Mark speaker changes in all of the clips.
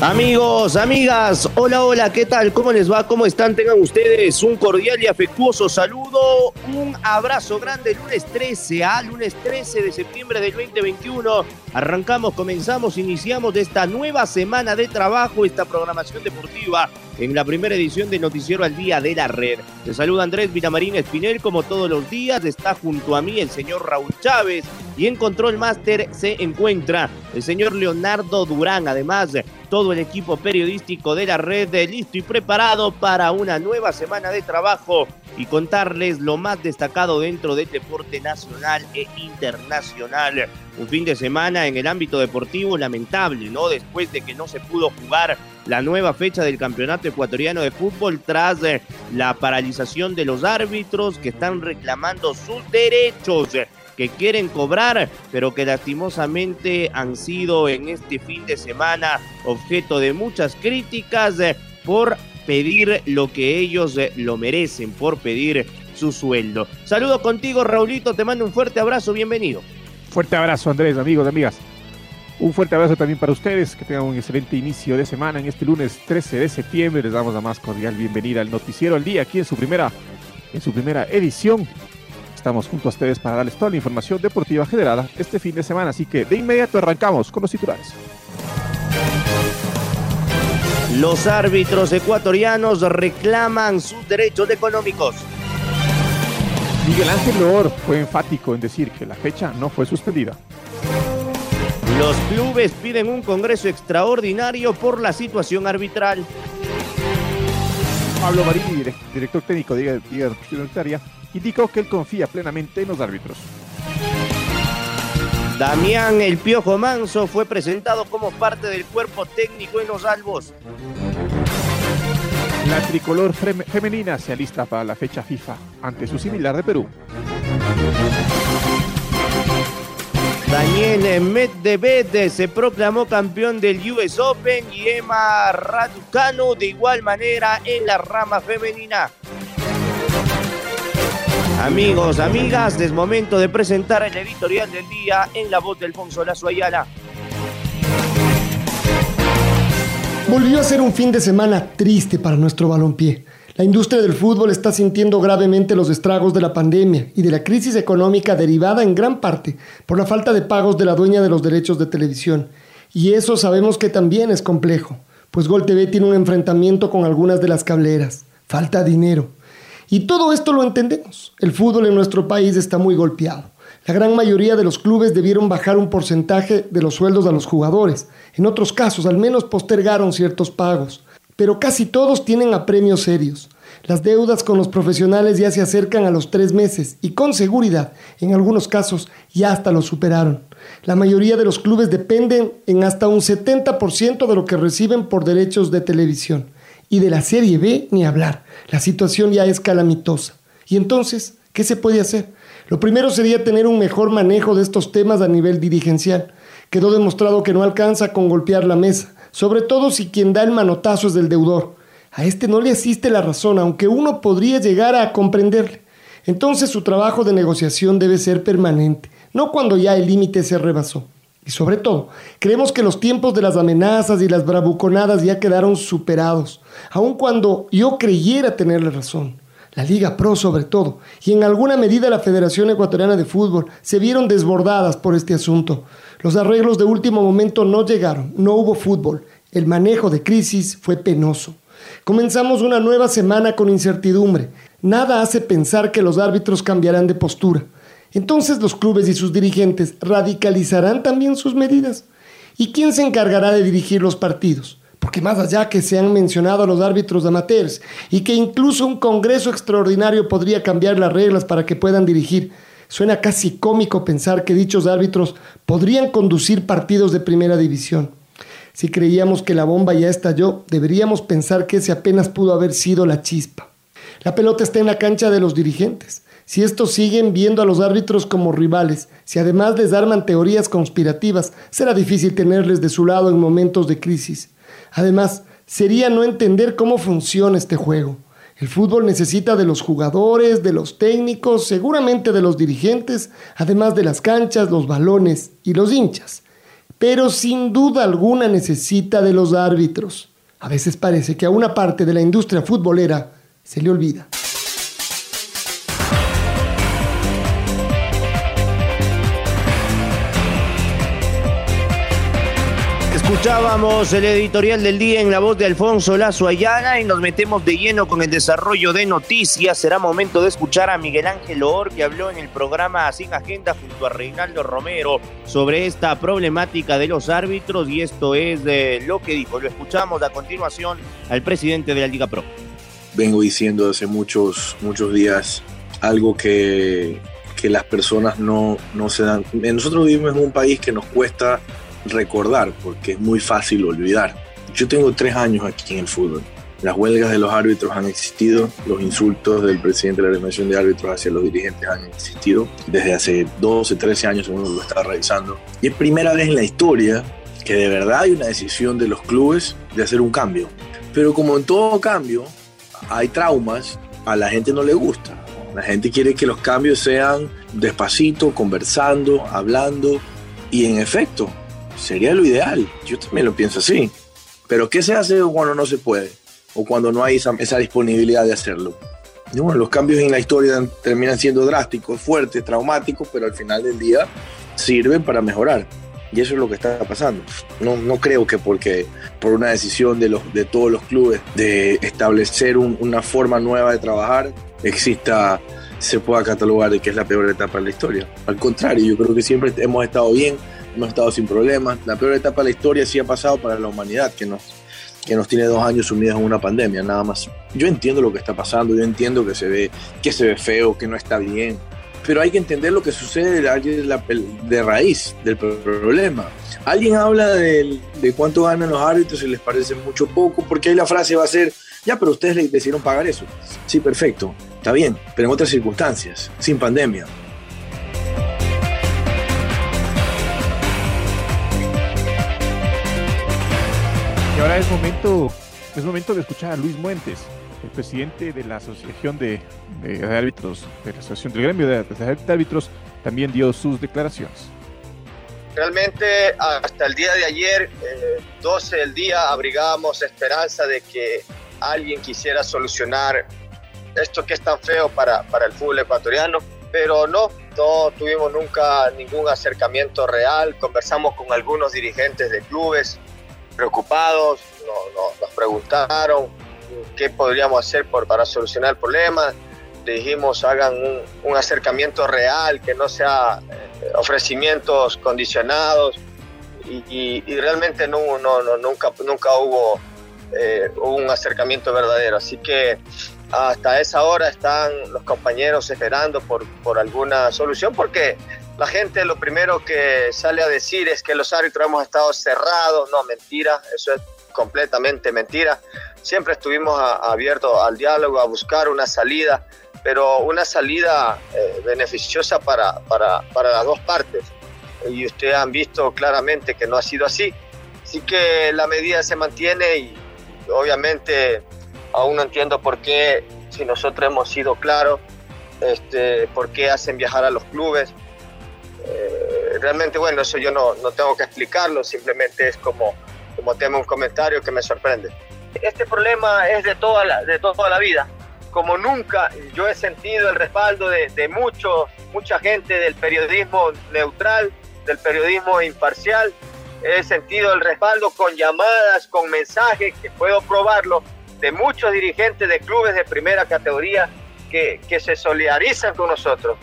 Speaker 1: Amigos, amigas, hola, hola, ¿qué tal? ¿Cómo les va? ¿Cómo están? Tengan ustedes un cordial y afectuoso saludo, un abrazo grande, lunes 13, a ¿ah? lunes 13 de septiembre del 2021. Arrancamos, comenzamos, iniciamos esta nueva semana de trabajo, esta programación deportiva en la primera edición de Noticiero al Día de la Red. Te saluda Andrés Villamarín Espinel, como todos los días, está junto a mí el señor Raúl Chávez y en Control Master se encuentra el señor Leonardo Durán, además todo el equipo periodístico de la red listo y preparado para una nueva semana de trabajo y contarles lo más destacado dentro del deporte nacional e internacional. Un fin de semana en el ámbito deportivo lamentable, ¿no? Después de que no se pudo jugar la nueva fecha del Campeonato Ecuatoriano de Fútbol tras eh, la paralización de los árbitros que están reclamando sus derechos que quieren cobrar, pero que lastimosamente han sido en este fin de semana objeto de muchas críticas eh, por pedir lo que ellos eh, lo merecen, por pedir su sueldo. Saludo contigo, Raulito, te mando un fuerte abrazo, bienvenido.
Speaker 2: Fuerte abrazo, Andrés, amigos, amigas. Un fuerte abrazo también para ustedes, que tengan un excelente inicio de semana en este lunes 13 de septiembre. Les damos la más cordial bienvenida al Noticiero al Día, aquí en su primera, en su primera edición. Estamos junto a ustedes para darles toda la información deportiva generada este fin de semana, así que de inmediato arrancamos con los titulares.
Speaker 1: Los árbitros ecuatorianos reclaman sus derechos económicos.
Speaker 2: Miguel Ángel Loor fue enfático en decir que la fecha no fue suspendida.
Speaker 1: Los clubes piden un congreso extraordinario por la situación arbitral.
Speaker 2: Pablo Marini, director técnico de Liga Universitaria, indicó que él confía plenamente en los árbitros.
Speaker 1: Damián El Piojo Manso fue presentado como parte del cuerpo técnico en los albos.
Speaker 2: La tricolor femenina se alista para la fecha FIFA ante su similar de Perú.
Speaker 1: Daniel Medvedev se proclamó campeón del US Open y Emma Raducanu de igual manera en la rama femenina. Amigos, amigas, es momento de presentar el editorial del día en la voz de Alfonso Lazo Ayala.
Speaker 3: Volvió a ser un fin de semana triste para nuestro balompié. La industria del fútbol está sintiendo gravemente los estragos de la pandemia y de la crisis económica derivada en gran parte por la falta de pagos de la dueña de los derechos de televisión. Y eso sabemos que también es complejo, pues Gol TV tiene un enfrentamiento con algunas de las cableras. Falta dinero. Y todo esto lo entendemos. El fútbol en nuestro país está muy golpeado. La gran mayoría de los clubes debieron bajar un porcentaje de los sueldos a los jugadores. En otros casos, al menos postergaron ciertos pagos. Pero casi todos tienen apremios serios. Las deudas con los profesionales ya se acercan a los tres meses y con seguridad, en algunos casos, ya hasta lo superaron. La mayoría de los clubes dependen en hasta un 70% de lo que reciben por derechos de televisión. Y de la Serie B ni hablar. La situación ya es calamitosa. Y entonces, ¿qué se puede hacer? Lo primero sería tener un mejor manejo de estos temas a nivel dirigencial. Quedó demostrado que no alcanza con golpear la mesa, sobre todo si quien da el manotazo es del deudor. A este no le asiste la razón, aunque uno podría llegar a comprenderle. Entonces su trabajo de negociación debe ser permanente, no cuando ya el límite se rebasó. Y sobre todo, creemos que los tiempos de las amenazas y las bravuconadas ya quedaron superados, aun cuando yo creyera tenerle razón. La Liga Pro sobre todo, y en alguna medida la Federación Ecuatoriana de Fútbol, se vieron desbordadas por este asunto. Los arreglos de último momento no llegaron, no hubo fútbol. El manejo de crisis fue penoso. Comenzamos una nueva semana con incertidumbre. Nada hace pensar que los árbitros cambiarán de postura. Entonces los clubes y sus dirigentes radicalizarán también sus medidas. ¿Y quién se encargará de dirigir los partidos? Porque más allá que se han mencionado los árbitros amateurs y que incluso un Congreso extraordinario podría cambiar las reglas para que puedan dirigir, suena casi cómico pensar que dichos árbitros podrían conducir partidos de primera división. Si creíamos que la bomba ya estalló, deberíamos pensar que ese apenas pudo haber sido la chispa. La pelota está en la cancha de los dirigentes. Si estos siguen viendo a los árbitros como rivales, si además les arman teorías conspirativas, será difícil tenerles de su lado en momentos de crisis. Además, sería no entender cómo funciona este juego. El fútbol necesita de los jugadores, de los técnicos, seguramente de los dirigentes, además de las canchas, los balones y los hinchas. Pero sin duda alguna necesita de los árbitros. A veces parece que a una parte de la industria futbolera se le olvida.
Speaker 1: Escuchábamos el editorial del día en la voz de Alfonso Lazo Ayala y nos metemos de lleno con el desarrollo de noticias. Será momento de escuchar a Miguel Ángel Or que habló en el programa Sin Agenda junto a Reinaldo Romero sobre esta problemática de los árbitros y esto es de lo que dijo. Lo escuchamos a continuación al presidente de la Liga Pro.
Speaker 4: Vengo diciendo hace muchos, muchos días algo que, que las personas no, no se dan. Nosotros vivimos en un país que nos cuesta recordar porque es muy fácil olvidar. Yo tengo tres años aquí en el fútbol. Las huelgas de los árbitros han existido, los insultos del presidente de la Organización de Árbitros hacia los dirigentes han existido desde hace 12, 13 años, uno lo está revisando. Y es primera vez en la historia que de verdad hay una decisión de los clubes de hacer un cambio. Pero como en todo cambio, hay traumas, a la gente no le gusta. La gente quiere que los cambios sean despacito, conversando, hablando. Y en efecto, sería lo ideal. Yo también lo pienso así. Pero ¿qué se hace cuando no se puede? O cuando no hay esa, disponibilidad de hacerlo. bueno, los cambios en la historia terminan siendo drásticos, fuertes, traumáticos, pero al final del día sirven para mejorar. Y eso es lo que está pasando. No, no creo que porque por una decisión de, los, de todos los clubes de establecer una forma nueva de trabajar, exista, se pueda catalogar de que es la peor etapa de la historia. Al contrario, yo creo que siempre hemos estado bien hemos estado sin problemas. La peor etapa de la historia sí ha pasado para la humanidad, que nos, que nos tiene dos años sumidos en una pandemia, nada más. Yo entiendo lo que está pasando, yo entiendo que se ve, que se ve feo, que no está bien, pero hay que entender lo que sucede de, raíz del problema. Alguien habla de, de, cuánto ganan los árbitros y les parece mucho poco, porque ahí la frase va a ser, ya, pero ustedes le decidieron pagar eso. Sí, perfecto, está bien, pero en otras circunstancias, sin pandemia.
Speaker 2: Y ahora es momento, es momento de escuchar a Luis Muentes, el presidente de la Asociación de, Árbitros, de la Asociación del Gremio de, Árbitros, también dio sus declaraciones.
Speaker 5: Realmente hasta el día de ayer, 12 del día, abrigábamos esperanza de que alguien quisiera solucionar esto que es tan feo para, para el fútbol ecuatoriano, pero no, no tuvimos nunca ningún acercamiento real, conversamos con algunos dirigentes de clubes, preocupados, nos preguntaron qué podríamos hacer por, para solucionar el problema. Le dijimos hagan un, acercamiento real, que no sea eh, ofrecimientos condicionados y, realmente no, no, nunca, nunca hubo eh, un acercamiento verdadero. Así que hasta esa hora están los compañeros esperando por, por alguna solución porque la gente lo primero que sale a decir es que los árbitros hemos estado cerrados. No, mentira, eso es completamente mentira. Siempre estuvimos abiertos al diálogo, a buscar una salida, pero una salida eh, beneficiosa para, para, para las dos partes. Y ustedes han visto claramente que no ha sido así. Así que la medida se mantiene y obviamente aún no entiendo por qué, si nosotros hemos sido claros, este, por qué hacen viajar a los clubes. Eh, realmente, bueno, eso yo no, no, tengo que explicarlo, simplemente es como, como tema un comentario que me sorprende. Este problema es de toda la, de toda la vida. Como nunca yo he sentido el respaldo de, de mucho, mucha gente del periodismo neutral, del periodismo imparcial, he sentido el respaldo con llamadas, con mensajes, que puedo probarlo, de muchos dirigentes de clubes de primera categoría que, que se solidarizan con nosotros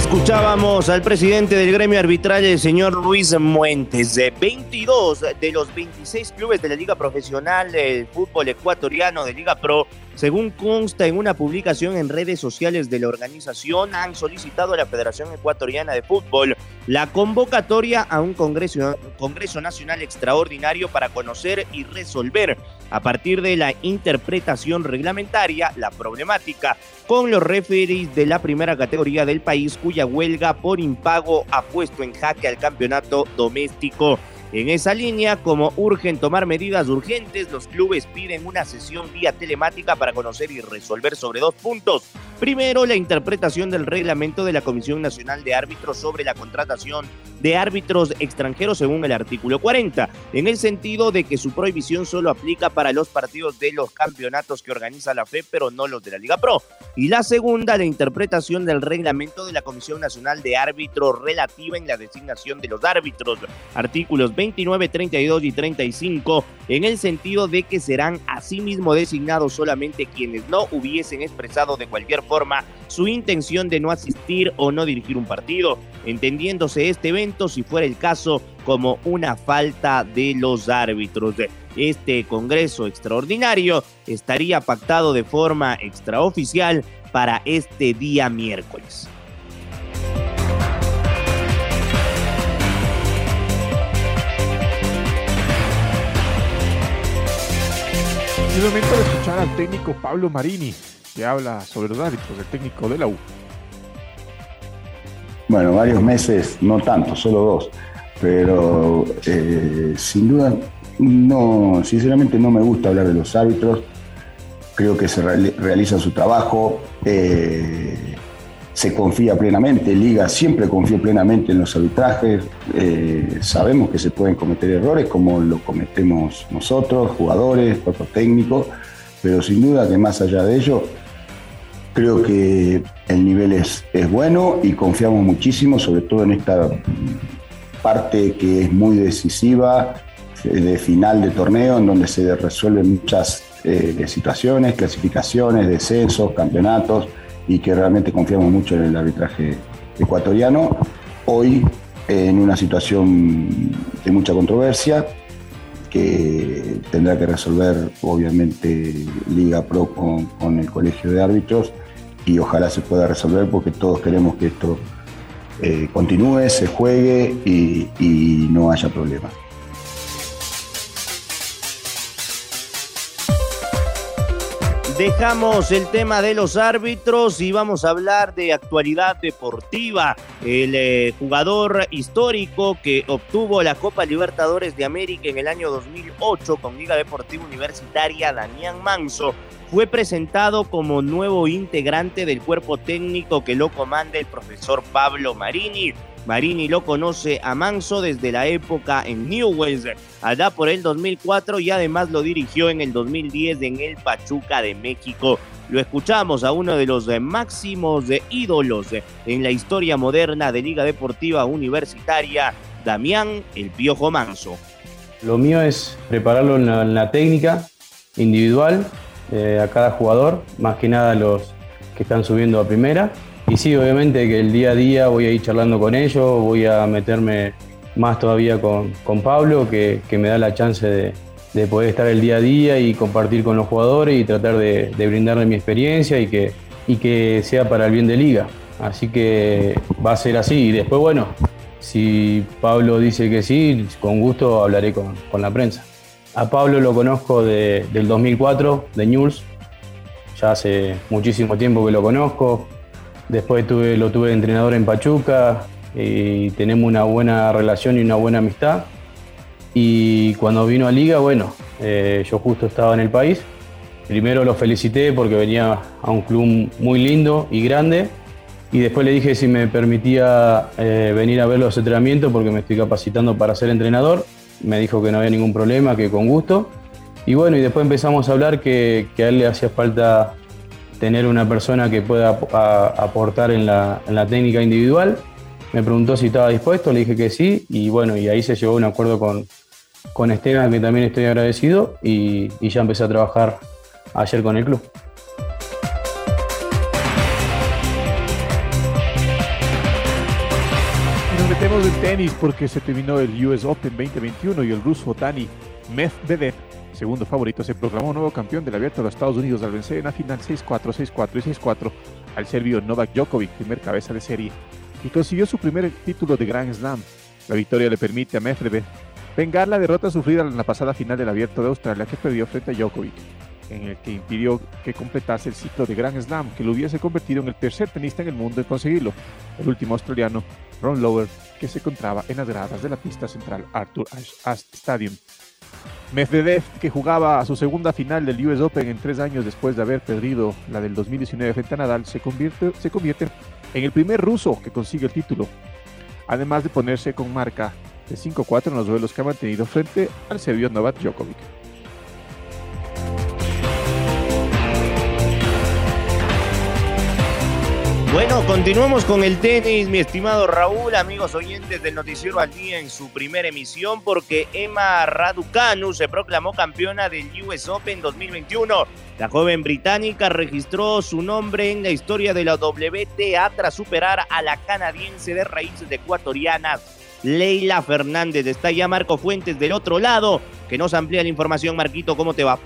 Speaker 1: Escuchábamos al presidente del gremio arbitral, el señor Luis Muentes. De 22 de los 26 clubes de la Liga Profesional del Fútbol Ecuatoriano de Liga Pro según consta en una publicación en redes sociales de la organización, han solicitado a la Federación Ecuatoriana de Fútbol la convocatoria a un Congreso, Nacional Extraordinario para conocer y resolver a partir de la interpretación reglamentaria la problemática con los referees de la primera categoría del país cuya huelga por impago ha puesto en jaque al campeonato doméstico. En esa línea, como urgen tomar medidas urgentes, los clubes piden una sesión vía telemática para conocer y resolver sobre dos puntos. Primero, la interpretación del reglamento de la Comisión Nacional de Árbitros sobre la contratación de árbitros extranjeros según el artículo 40, en el sentido de que su prohibición solo aplica para los partidos de los campeonatos que organiza la FE, pero no los de la Liga Pro. Y la segunda, la interpretación del reglamento de la Comisión Nacional de Árbitros relativa en la designación de los árbitros, artículos 29, 32 y 35, en el sentido de que serán asimismo designados solamente quienes no hubiesen expresado de cualquier forma su intención de no asistir o no dirigir un partido, entendiéndose este evento, si fuera el caso, como una falta de los árbitros. Este Congreso extraordinario estaría pactado de forma extraoficial para este día miércoles.
Speaker 2: Es momento de escuchar al técnico Pablo Marini, que habla sobre los árbitros, el técnico de la U.
Speaker 6: Bueno, varios meses, no tanto, solo dos, pero eh, sin duda, no, sinceramente no me gusta hablar de los árbitros, creo que se realiza su trabajo, eh, se confía plenamente, Liga siempre confía plenamente en los arbitrajes, eh, sabemos que se pueden cometer errores como lo cometemos nosotros, jugadores, cuerpo técnico, pero sin duda que más allá de ello, creo que el nivel es, es bueno y confiamos muchísimo, sobre todo en esta parte que es muy decisiva de final de torneo, en donde se resuelven muchas eh, situaciones, clasificaciones, descensos, campeonatos y que realmente confiamos mucho en el arbitraje ecuatoriano. Hoy, en una situación de mucha controversia, que tendrá que resolver obviamente Liga Pro con, el Colegio de Árbitros y ojalá se pueda resolver porque todos queremos que esto eh, continúe, se juegue y no haya problemas.
Speaker 1: Dejamos el tema de los árbitros y vamos a hablar de actualidad deportiva. El eh, jugador histórico que obtuvo la Copa Libertadores de América en el año 2008 con Liga Deportiva Universitaria, Damián Manso, fue presentado como nuevo integrante del cuerpo técnico que lo comanda el profesor Pablo Marini. Marini lo conoce a Manso desde la época en Newells, allá por el 2004 y además lo dirigió en el 2010 en el Pachuca de México. Lo escuchamos a uno de los máximos ídolos en la historia moderna de Liga Deportiva Universitaria, Damián El Piojo Manso.
Speaker 7: Lo mío es prepararlo en la, técnica individual eh, a cada jugador, más que nada los que están subiendo a primera y sí, obviamente que el día a día voy a ir charlando con ellos, voy a meterme más todavía con, con Pablo, que, me da la chance de, poder estar el día a día y compartir con los jugadores y tratar de, brindarle mi experiencia y que, y que sea para el bien de liga. Así que va a ser así. Y después, bueno, si Pablo dice que sí, con gusto hablaré con, la prensa. A Pablo lo conozco del 2004, de News. Ya hace muchísimo tiempo que lo conozco. Después tuve, lo tuve de entrenador en Pachuca y tenemos una buena relación y una buena amistad. Y cuando vino a Liga, bueno, eh, yo justo estaba en el país. Primero lo felicité porque venía a un club muy lindo y grande. Y después le dije si me permitía eh, venir a ver los entrenamientos porque me estoy capacitando para ser entrenador. Me dijo que no había ningún problema, que con gusto. Y bueno, y después empezamos a hablar que, que a él le hacía falta tener una persona que pueda aportar en la, técnica individual. Me preguntó si estaba dispuesto, le dije que sí, y bueno, y ahí se llegó un acuerdo con, con Esteban, que también estoy agradecido, y, ya empecé a trabajar ayer con el club.
Speaker 2: Hablemos del tenis porque se terminó el US Open 2021 y el ruso Dani Medvedev, segundo favorito, se proclamó nuevo campeón del abierto de los Estados Unidos al vencer en la final 6-4, 6-4 y 6-4 al serbio Novak Djokovic, primer cabeza de serie, y consiguió su primer título de Grand Slam. La victoria le permite a Medvedev vengar la derrota sufrida en la pasada final del abierto de Australia que perdió frente a Djokovic, en el que impidió que completase el ciclo de Grand Slam que lo hubiese convertido en el tercer tenista en el mundo en conseguirlo. El último australiano, Ron Lower, que se encontraba en las gradas de la pista central Arthur Ashe Stadium. Medvedev, que jugaba a su segunda final del US Open en tres años después de haber perdido la del 2019 frente a Nadal, se convierte, se convierte en el primer ruso que consigue el título, además de ponerse con marca de 5-4 en los duelos que ha mantenido frente al serbio Novak Djokovic.
Speaker 1: Bueno, continuamos con el tenis, mi estimado Raúl, amigos oyentes del Noticiero al Día en su primera emisión, porque Emma Raducanu se proclamó campeona del US Open 2021. La joven británica registró su nombre en la historia de la WTA tras superar a la canadiense de raíces ecuatorianas, Leila Fernández. Está ya Marco Fuentes del otro lado, que nos amplía la información. Marquito, ¿cómo te va?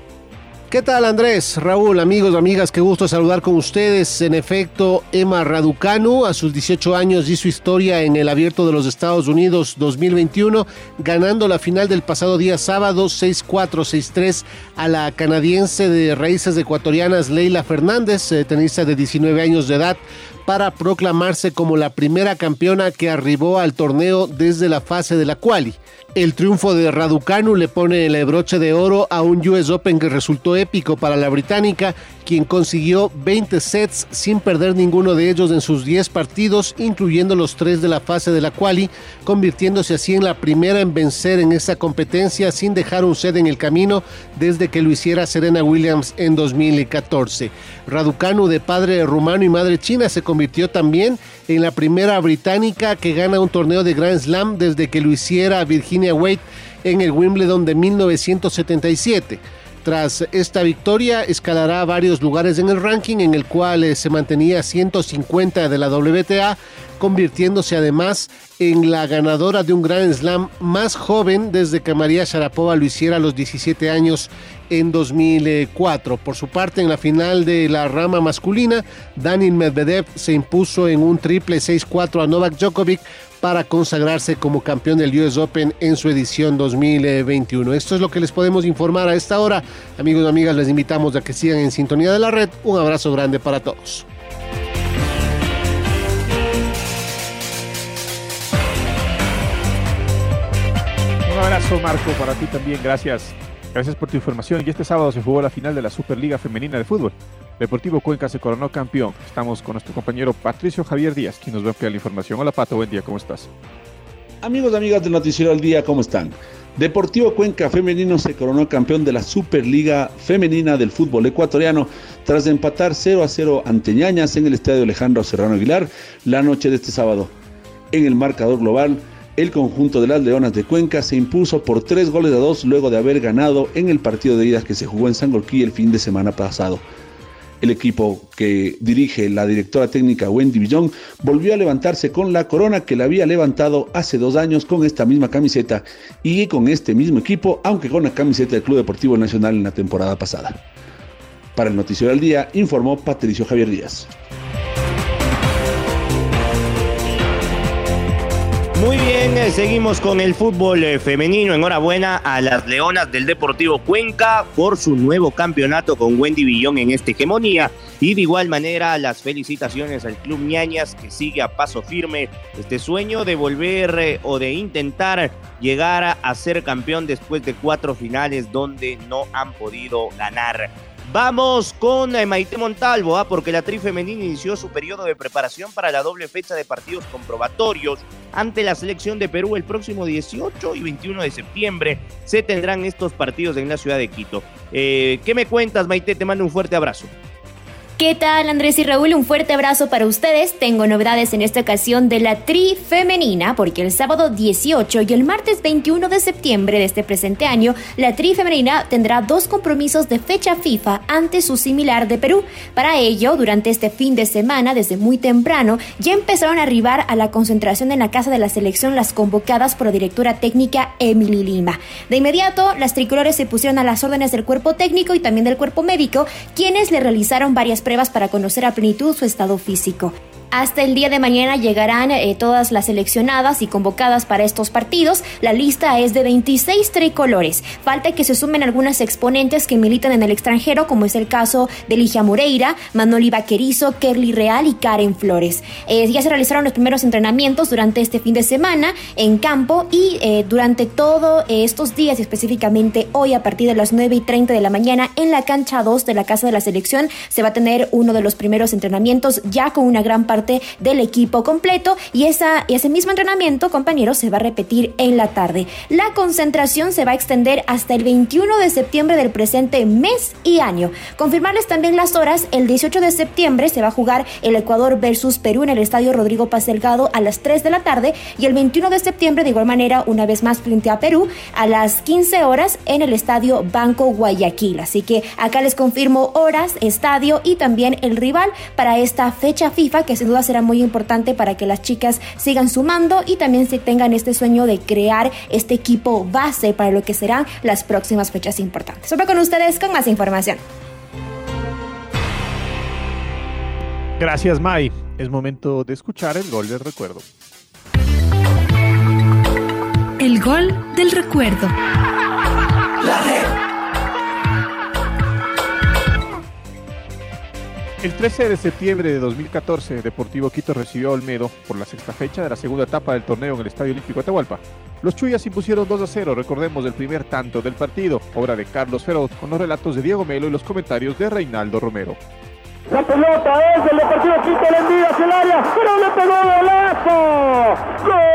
Speaker 8: ¿Qué tal Andrés, Raúl, amigos, amigas? Qué gusto saludar con ustedes. En efecto, Emma Raducanu a sus 18 años hizo historia en el Abierto de los Estados Unidos 2021, ganando la final del pasado día sábado 6-4, 6-3 a la canadiense de raíces ecuatorianas Leila Fernández, eh, tenista de 19 años de edad para proclamarse como la primera campeona que arribó al torneo desde la fase de la quali. El triunfo de Raducanu le pone el broche de oro a un US Open que resultó épico para la británica, quien consiguió 20 sets sin perder ninguno de ellos en sus 10 partidos, incluyendo los tres de la fase de la quali, convirtiéndose así en la primera en vencer en esta competencia sin dejar un set en el camino desde que lo hiciera Serena Williams en 2014. Raducanu, de padre rumano y madre china, se convirtió también en la primera británica que gana un torneo de Grand Slam desde que lo hiciera Virginia Wade en el Wimbledon de 1977. Tras esta victoria, escalará varios lugares en el ranking, en el cual eh, se mantenía 150 de la WTA, convirtiéndose además en la ganadora de un Grand Slam más joven desde que María Sharapova lo hiciera a los 17 años en 2004. Por su parte, en la final de la rama masculina, Daniel Medvedev se impuso en un triple 6-4 a Novak Djokovic para consagrarse como campeón del US Open en su edición 2021. Esto es lo que les podemos informar a esta hora. Amigos y amigas, les invitamos a que sigan en sintonía de la red. Un abrazo grande para todos.
Speaker 2: Un abrazo Marco para ti también, gracias. Gracias por tu información. Y este sábado se jugó la final de la Superliga Femenina de Fútbol. Deportivo Cuenca se coronó campeón. Estamos con nuestro compañero Patricio Javier Díaz, quien nos va a ampliar la información. Hola Pato, buen día, ¿cómo estás?
Speaker 9: Amigos y amigas del Noticiero al Día, ¿cómo están? Deportivo Cuenca Femenino se coronó campeón de la Superliga Femenina del fútbol ecuatoriano tras empatar 0 a 0 ante Ñañas en el estadio Alejandro Serrano Aguilar la noche de este sábado. En el marcador global, el conjunto de las Leonas de Cuenca se impuso por tres goles a dos luego de haber ganado en el partido de ida que se jugó en Sangolquí el fin de semana pasado. El equipo que dirige la directora técnica Wendy Villón volvió a levantarse con la corona que la había levantado hace dos años con esta misma camiseta y con este mismo equipo, aunque con la camiseta del Club Deportivo Nacional en la temporada pasada. Para el Noticiero del Día informó Patricio Javier Díaz.
Speaker 1: Seguimos con el fútbol eh, femenino. Enhorabuena a las Leonas del Deportivo Cuenca por su nuevo campeonato con Wendy Villón en esta hegemonía. Y de igual manera, las felicitaciones al Club Ñañas que sigue a paso firme este sueño de volver eh, o de intentar llegar a ser campeón después de cuatro finales donde no han podido ganar. Vamos con eh, Maite Montalvo, ¿ah? porque la Tri Femenina inició su periodo de preparación para la doble fecha de partidos comprobatorios ante la selección de Perú el próximo 18 y 21 de septiembre. Se tendrán estos partidos en la ciudad de Quito. Eh, ¿Qué me cuentas, Maite? Te mando un fuerte abrazo.
Speaker 10: ¿Qué tal Andrés y Raúl? Un fuerte abrazo para ustedes. Tengo novedades en esta ocasión de la Tri Femenina porque el sábado 18 y el martes 21 de septiembre de este presente año, la Tri Femenina tendrá dos compromisos de fecha FIFA ante su similar de Perú. Para ello, durante este fin de semana, desde muy temprano, ya empezaron a arribar a la concentración en la casa de la selección las convocadas por la directora técnica Emily Lima. De inmediato, las tricolores se pusieron a las órdenes del cuerpo técnico y también del cuerpo médico, quienes le realizaron varias pruebas para conocer a plenitud su estado físico. Hasta el día de mañana llegarán eh, todas las seleccionadas y convocadas para estos partidos. La lista es de 26 tricolores. Falta que se sumen algunas exponentes que militan en el extranjero, como es el caso de Ligia Moreira, Manoli Vaquerizo, Kerly Real y Karen Flores. Eh, ya se realizaron los primeros entrenamientos durante este fin de semana en campo y eh, durante todos estos días, específicamente hoy a partir de las 9 y 30 de la mañana en la cancha 2 de la Casa de la Selección, se va a tener uno de los primeros entrenamientos ya con una gran parte del equipo completo y esa, ese mismo entrenamiento, compañeros, se va a repetir en la tarde. La concentración se va a extender hasta el 21 de septiembre del presente mes y año. Confirmarles también las horas, el 18 de septiembre se va a jugar el Ecuador versus Perú en el Estadio Rodrigo Paz Delgado a las 3 de la tarde y el 21 de septiembre de igual manera una vez más frente a Perú a las 15 horas en el Estadio Banco Guayaquil. Así que acá les confirmo horas, estadio y también el rival para esta fecha FIFA que sin duda será muy importante para que las chicas sigan sumando y también se tengan este sueño de crear este equipo base para lo que serán las próximas fechas importantes. Sobre con ustedes con más información.
Speaker 2: Gracias, Mai. Es momento de escuchar el gol del recuerdo.
Speaker 11: El gol del recuerdo. La
Speaker 2: El 13 de septiembre de 2014, Deportivo Quito recibió a Olmedo por la sexta fecha de la segunda etapa del torneo en el Estadio Olímpico Atahualpa. Los Chuyas impusieron 2 a 0, recordemos el primer tanto del partido, obra de Carlos Feroz, con los relatos de Diego Melo y los comentarios de Reinaldo Romero.
Speaker 12: La pelota es del Deportivo Quito, le envía hacia el área, pero le pegó golazo. ¡Gol!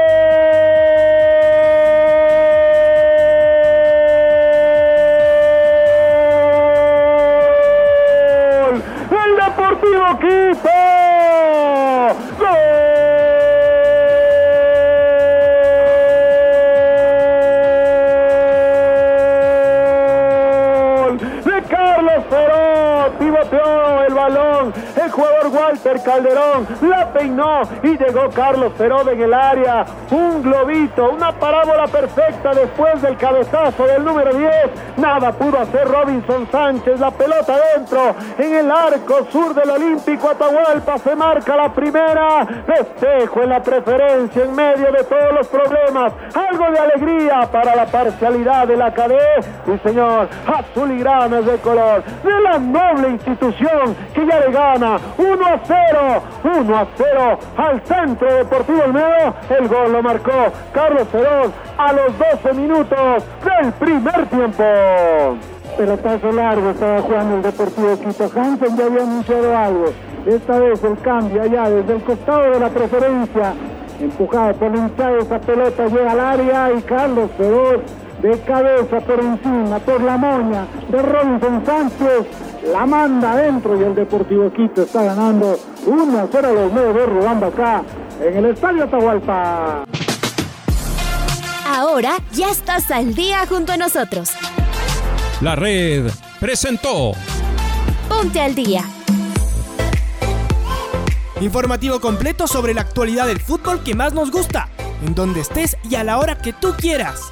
Speaker 12: Walter Calderón la peinó y llegó Carlos Perón en el área, un globito, una parábola perfecta después del cabezazo del número 10, nada pudo hacer Robinson Sánchez, la pelota dentro, en el arco sur del Olímpico Atahualpa se marca la primera, festejo en la preferencia en medio de todos los problemas, algo de alegría para la parcialidad de la cadena, sí señor, azul y granas de color, de la noble institución que ya le gana 1 a 0, 1 a 0 al Centro Deportivo Olmedo, el gol lo marcó Carlos Feroz a los 12 minutos del primer tiempo pelotazo largo estaba jugando el Deportivo Quito. Hansen ya había anunciado algo. Esta vez el cambio allá desde el costado de la preferencia. Empujado por hinchado esa pelota llega al área y Carlos Feroz de cabeza por encima, por la moña de Robinson Sánchez. La manda adentro y el Deportivo Quito está ganando 1 a 0 a los nueve de acá en el Estadio Atahualpa.
Speaker 10: Ahora ya estás al día junto a nosotros.
Speaker 13: La red presentó
Speaker 10: Ponte al día.
Speaker 14: Informativo completo sobre la actualidad del fútbol que más nos gusta, en donde estés y a la hora que tú quieras.